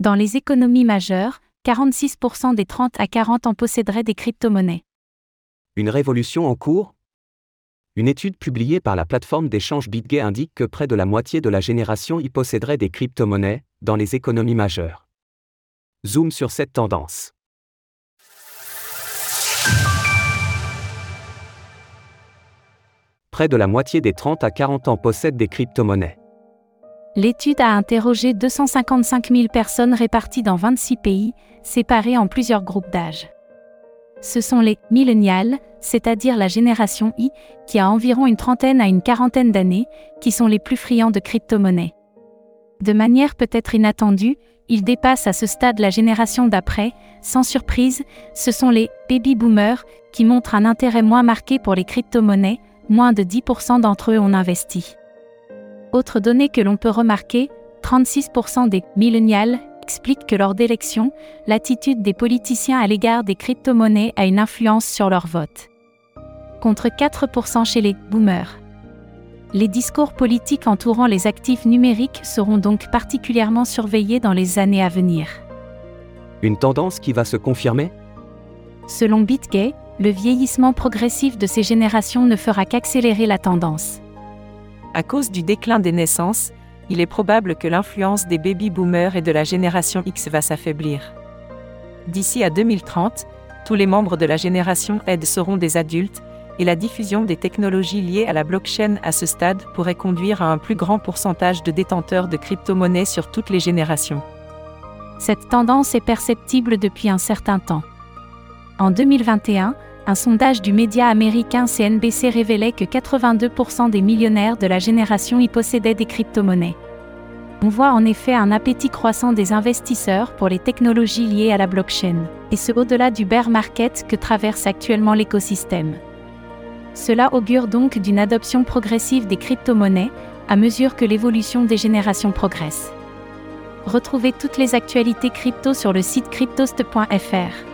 Dans les économies majeures, 46% des 30 à 40 ans posséderaient des crypto-monnaies. Une révolution en cours? Une étude publiée par la plateforme d'échange BitGay indique que près de la moitié de la génération y posséderait des crypto-monnaies, dans les économies majeures. Zoom sur cette tendance. Près de la moitié des 30 à 40 ans possèdent des crypto-monnaies. L'étude a interrogé 255 000 personnes réparties dans 26 pays, séparées en plusieurs groupes d'âge. Ce sont les millénials, c'est-à-dire la génération I, qui a environ une trentaine à une quarantaine d'années, qui sont les plus friands de crypto-monnaies. De manière peut-être inattendue, ils dépassent à ce stade la génération d'après, sans surprise, ce sont les baby boomers qui montrent un intérêt moins marqué pour les crypto-monnaies, moins de 10% d'entre eux ont investi. Autre donnée que l'on peut remarquer, 36% des millennials expliquent que lors d'élections, l'attitude des politiciens à l'égard des crypto-monnaies a une influence sur leur vote. Contre 4% chez les boomers. Les discours politiques entourant les actifs numériques seront donc particulièrement surveillés dans les années à venir. Une tendance qui va se confirmer? Selon BitGay, le vieillissement progressif de ces générations ne fera qu'accélérer la tendance. À cause du déclin des naissances, il est probable que l'influence des baby-boomers et de la génération X va s'affaiblir. D'ici à 2030, tous les membres de la génération Z seront des adultes, et la diffusion des technologies liées à la blockchain à ce stade pourrait conduire à un plus grand pourcentage de détenteurs de crypto-monnaies sur toutes les générations. Cette tendance est perceptible depuis un certain temps. En 2021, un sondage du média américain CNBC révélait que 82% des millionnaires de la génération y possédaient des crypto-monnaies. On voit en effet un appétit croissant des investisseurs pour les technologies liées à la blockchain, et ce au-delà du bear market que traverse actuellement l'écosystème. Cela augure donc d'une adoption progressive des crypto-monnaies, à mesure que l'évolution des générations progresse. Retrouvez toutes les actualités crypto sur le site cryptost.fr.